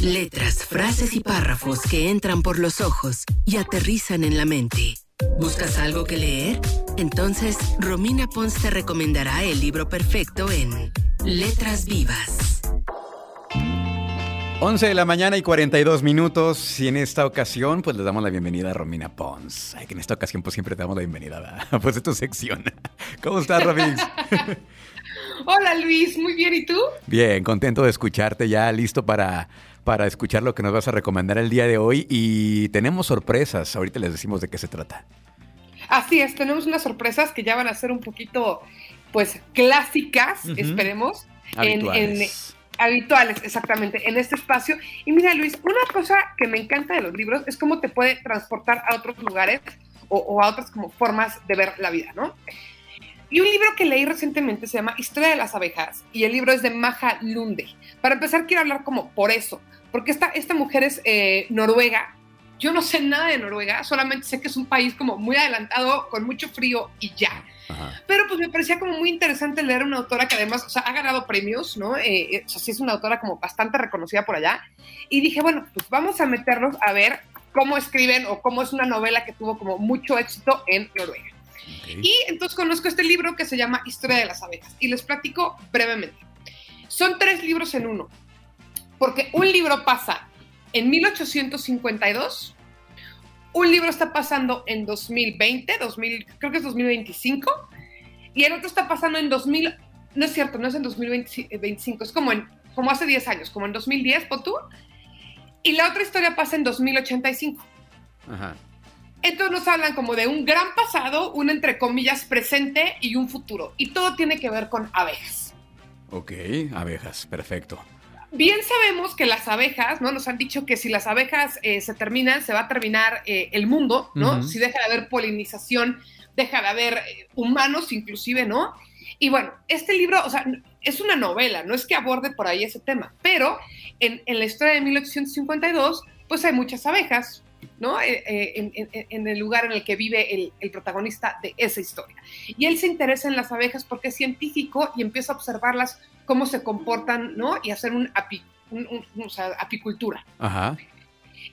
Letras, frases y párrafos que entran por los ojos y aterrizan en la mente. ¿Buscas algo que leer? Entonces, Romina Pons te recomendará el libro perfecto en Letras Vivas. 11 de la mañana y 42 minutos y en esta ocasión pues le damos la bienvenida a Romina Pons. Ay, que en esta ocasión pues siempre te damos la bienvenida a pues, tu sección. ¿Cómo estás, Robin? Hola, Luis. Muy bien. ¿Y tú? Bien, contento de escucharte ya, listo para, para escuchar lo que nos vas a recomendar el día de hoy y tenemos sorpresas. Ahorita les decimos de qué se trata. Así es, tenemos unas sorpresas que ya van a ser un poquito pues clásicas, esperemos. Habituales. En, habituales, exactamente, en este espacio. Y mira, Luis, una cosa que me encanta de los libros es cómo te puede transportar a otros lugares o, a otras como formas de ver la vida, ¿no? Y un libro que leí recientemente se llama Historia de las abejas y el libro es de Maja Lunde. Para empezar, quiero hablar como por eso, porque esta, esta mujer es eh, noruega. Yo no sé nada de Noruega, solamente sé que es un país como muy adelantado, con mucho frío y ya. Pero pues me parecía como muy interesante leer a una autora que además, o sea, ha ganado premios, ¿no? Eh, eh, o sea, sí es una autora como bastante reconocida por allá. Y dije, bueno, pues vamos a meternos a ver cómo escriben o cómo es una novela que tuvo como mucho éxito en Noruega. Y entonces conozco este libro que se llama Historia de las abejas y les platico brevemente. Son tres libros en uno, porque un libro pasa en 1852, un libro está pasando en 2020, 2000, creo que es 2025, y el otro está pasando en 2000, no es cierto, no es en 2025, es como, en, como hace 10 años, como en 2010, ¿por tú? Y la otra historia pasa en 2085. Ajá. Entonces nos hablan como de un gran pasado, un entre comillas presente y un futuro. Y todo tiene que ver con abejas. Ok, abejas, perfecto. Bien sabemos que las abejas, ¿no? Nos han dicho que si las abejas eh, se terminan, se va a terminar eh, el mundo, ¿no? Si deja de haber polinización, deja de haber eh, humanos inclusive, ¿no? Y bueno, este libro, o sea, es una novela, no es que aborde por ahí ese tema, pero en, en la historia de 1852, pues hay muchas abejas, ¿no? Eh, eh, en, el lugar en el que vive el, protagonista de esa historia. Y él se interesa en las abejas porque es científico y empieza a observarlas cómo se comportan, ¿no? Y hacer un, apicultura.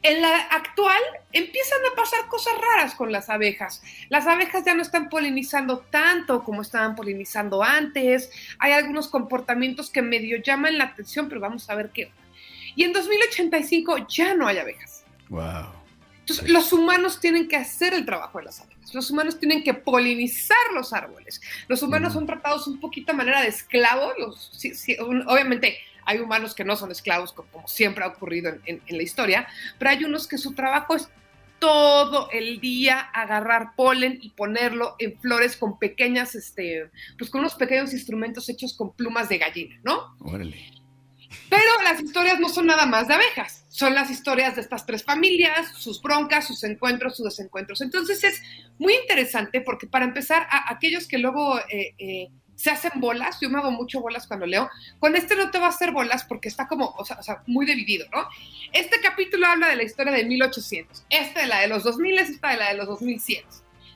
En la actual empiezan a pasar cosas raras con las abejas. Las abejas ya no están polinizando tanto como estaban polinizando antes. Hay algunos comportamientos que medio llaman la atención, pero vamos a ver qué. Y en 2085 ya no hay abejas. Wow. Entonces, los humanos tienen que hacer el trabajo de las abejas, los humanos tienen que polinizar los árboles, los humanos son tratados un poquito a manera de esclavos, obviamente hay humanos que no son esclavos, como, siempre ha ocurrido en, la historia, pero hay unos que su trabajo es todo el día agarrar polen y ponerlo en flores con pequeñas, este, pues con unos pequeños instrumentos hechos con plumas de gallina, ¿no? Órale. Pero las historias no son nada más de abejas, son las historias de estas tres familias, sus broncas, sus encuentros, sus desencuentros. Entonces es muy interesante porque para empezar, a aquellos que luego eh, eh, se hacen bolas, yo me hago mucho bolas cuando leo, con este no te va a hacer bolas porque está como, o sea, muy dividido, ¿no? Este capítulo habla de la historia de 1800, este de la de los 2000, esta de la de los 2100.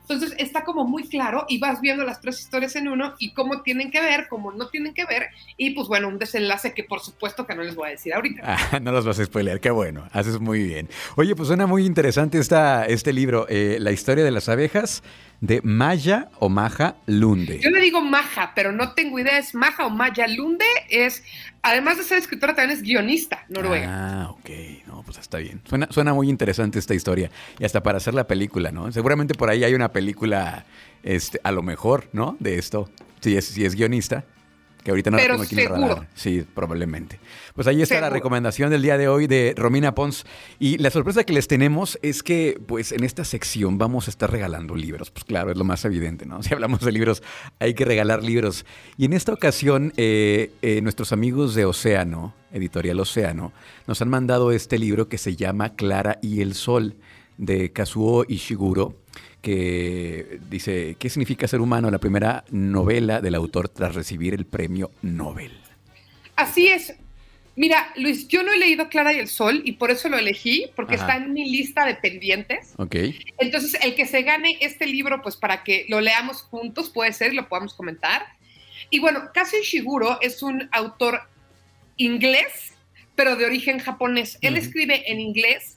Entonces está como muy claro y vas viendo las tres historias en uno y cómo tienen que ver, cómo no tienen que ver y pues bueno, un desenlace que por supuesto que no les voy a decir ahorita. Ah, no los vas a spoilear, qué bueno, haces muy bien. Oye, pues suena muy interesante esta, este libro, eh, La historia de las abejas de Maya o Maja Lunde. Yo le digo Maja, pero no tengo idea, es Maja o Maya Lunde, es, además de ser escritora, también es guionista noruega. Ah, ok, no, pues está bien. Suena, suena muy interesante esta historia, y hasta para hacer la película, ¿no? Seguramente por ahí hay una película, este, a lo mejor, ¿no? De esto, si es, si es guionista que ahorita no Pero tengo aquí en el radar. Sí, probablemente. Pues ahí está la recomendación del día de hoy de Romina Pons. Y la sorpresa que les tenemos es que, pues, en esta sección vamos a estar regalando libros. Pues claro, es lo más evidente, ¿no? Si hablamos de libros, hay que regalar libros. Y en esta ocasión, eh, eh, nuestros amigos de Océano, Editorial Océano, nos han mandado este libro que se llama Clara y el Sol, de Kazuo Ishiguro que dice, ¿qué significa ser humano? La primera novela del autor tras recibir el premio Nobel. Así es. Mira, Luis, yo no he leído Clara y el Sol y por eso lo elegí, porque está en mi lista de pendientes. Ok. Entonces, el que se gane este libro, pues para que lo leamos juntos, puede ser, lo podamos comentar. Y bueno, Kazuo Ishiguro es un autor inglés pero de origen japonés. Él escribe en inglés,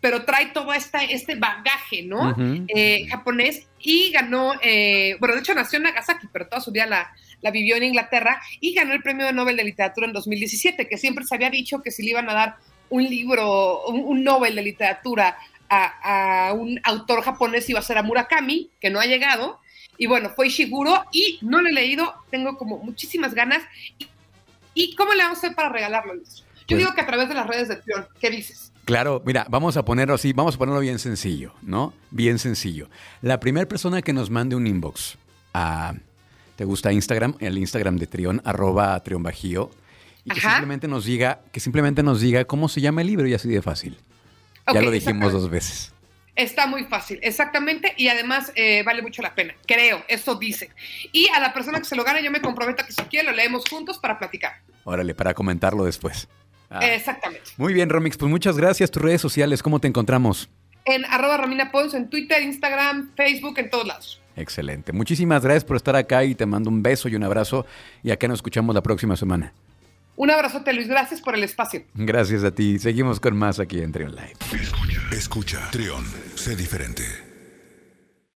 pero trae todo esta, este bagaje, ¿no? Eh, japonés y ganó, eh, bueno, de hecho nació en Nagasaki, pero toda su vida la, la, vivió en Inglaterra y ganó el Premio Nobel de Literatura en 2017, que siempre se había dicho que si le iban a dar un libro, un, Nobel de Literatura a, a, un autor japonés iba a ser a Murakami, que no ha llegado, y bueno, fue Ishiguro y no lo he leído, tengo como muchísimas ganas. ¿Y, cómo le vamos a hacer para regalarlo, Luis? Yo pues digo que a través de las redes de Trion, ¿qué dices? Claro, mira, vamos a ponerlo así, vamos a ponerlo bien sencillo, ¿no? Bien sencillo. La primera persona que nos mande un inbox a, ¿te gusta Instagram? El Instagram de Trion, arroba Trion Bajío, y que simplemente nos diga, que simplemente nos diga cómo se llama el libro y así de fácil. ya lo dijimos dos veces. Está muy fácil, exactamente, y además eh, vale mucho la pena, creo, eso dice. Y a la persona que se lo gane, yo me comprometo a que si quiere lo leemos juntos para platicar. Órale, para comentarlo después. Ah. Exactamente. Muy bien, Romix, pues muchas gracias. Tus redes sociales, ¿cómo te encontramos? En arroba Romina Pons, en Twitter, Instagram, Facebook, en todos lados. Excelente. Muchísimas gracias por estar acá y te mando un beso y un abrazo. Y acá nos escuchamos la próxima semana. Un abrazote, Luis. Gracias por el espacio. Gracias a ti. Seguimos con más aquí en Trion Live. Escucha, escucha. Trion, sé diferente.